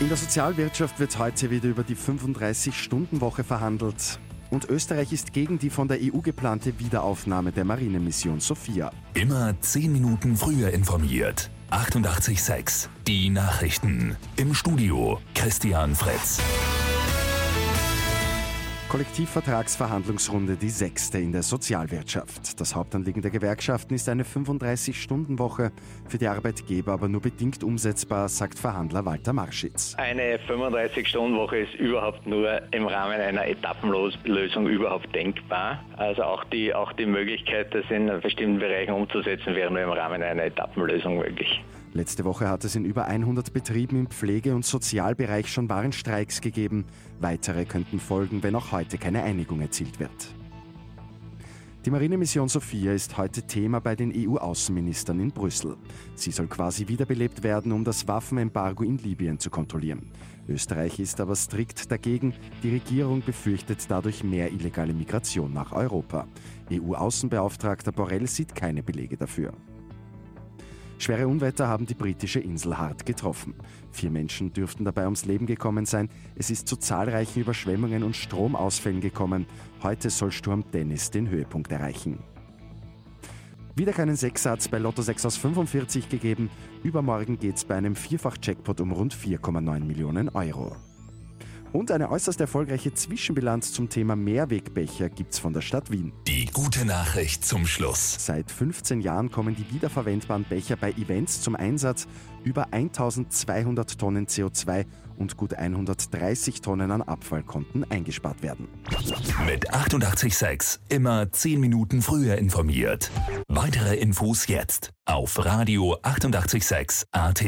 In der Sozialwirtschaft wird heute wieder über die 35-Stunden-Woche verhandelt. Und Österreich ist gegen die von der EU geplante Wiederaufnahme der Marinemission Sophia. Immer 10 Minuten früher informiert. 88.6 Die Nachrichten. Im Studio Christian Fritz. Kollektivvertragsverhandlungsrunde, die sechste in der Sozialwirtschaft. Das Hauptanliegen der Gewerkschaften ist eine 35-Stunden-Woche, für die Arbeitgeber aber nur bedingt umsetzbar, sagt Verhandler Walter Marschitz. Eine 35-Stunden-Woche ist überhaupt nur im Rahmen einer Etappenlösung überhaupt denkbar. Also auch die, auch die Möglichkeit, das in bestimmten Bereichen umzusetzen, wäre nur im Rahmen einer Etappenlösung möglich. Letzte Woche hat es in über 100 Betrieben im Pflege- und Sozialbereich schon Warnstreiks gegeben. Weitere könnten folgen, wenn auch heute keine Einigung erzielt wird. Die Marinemission Sophia ist heute Thema bei den EU-Außenministern in Brüssel. Sie soll quasi wiederbelebt werden, um das Waffenembargo in Libyen zu kontrollieren. Österreich ist aber strikt dagegen. Die Regierung befürchtet dadurch mehr illegale Migration nach Europa. EU-Außenbeauftragter Borrell sieht keine Belege dafür. Schwere Unwetter haben die britische Insel hart getroffen. Vier Menschen dürften dabei ums Leben gekommen sein. Es ist zu zahlreichen Überschwemmungen und Stromausfällen gekommen. Heute soll Sturm Dennis den Höhepunkt erreichen. Wieder keinen Sechsatz bei Lotto 6 aus 45 gegeben. Übermorgen geht es bei einem Vierfach-Jackpot um rund 4,9 Millionen Euro. Und eine äußerst erfolgreiche Zwischenbilanz zum Thema Mehrwegbecher gibt's von der Stadt Wien. Die gute Nachricht zum Schluss. Seit 15 Jahren kommen die wiederverwendbaren Becher bei Events zum Einsatz. Über 1200 Tonnen CO2 und gut 130 Tonnen an Abfall konnten eingespart werden. Mit 886 immer 10 Minuten früher informiert. Weitere Infos jetzt auf Radio 886 AT.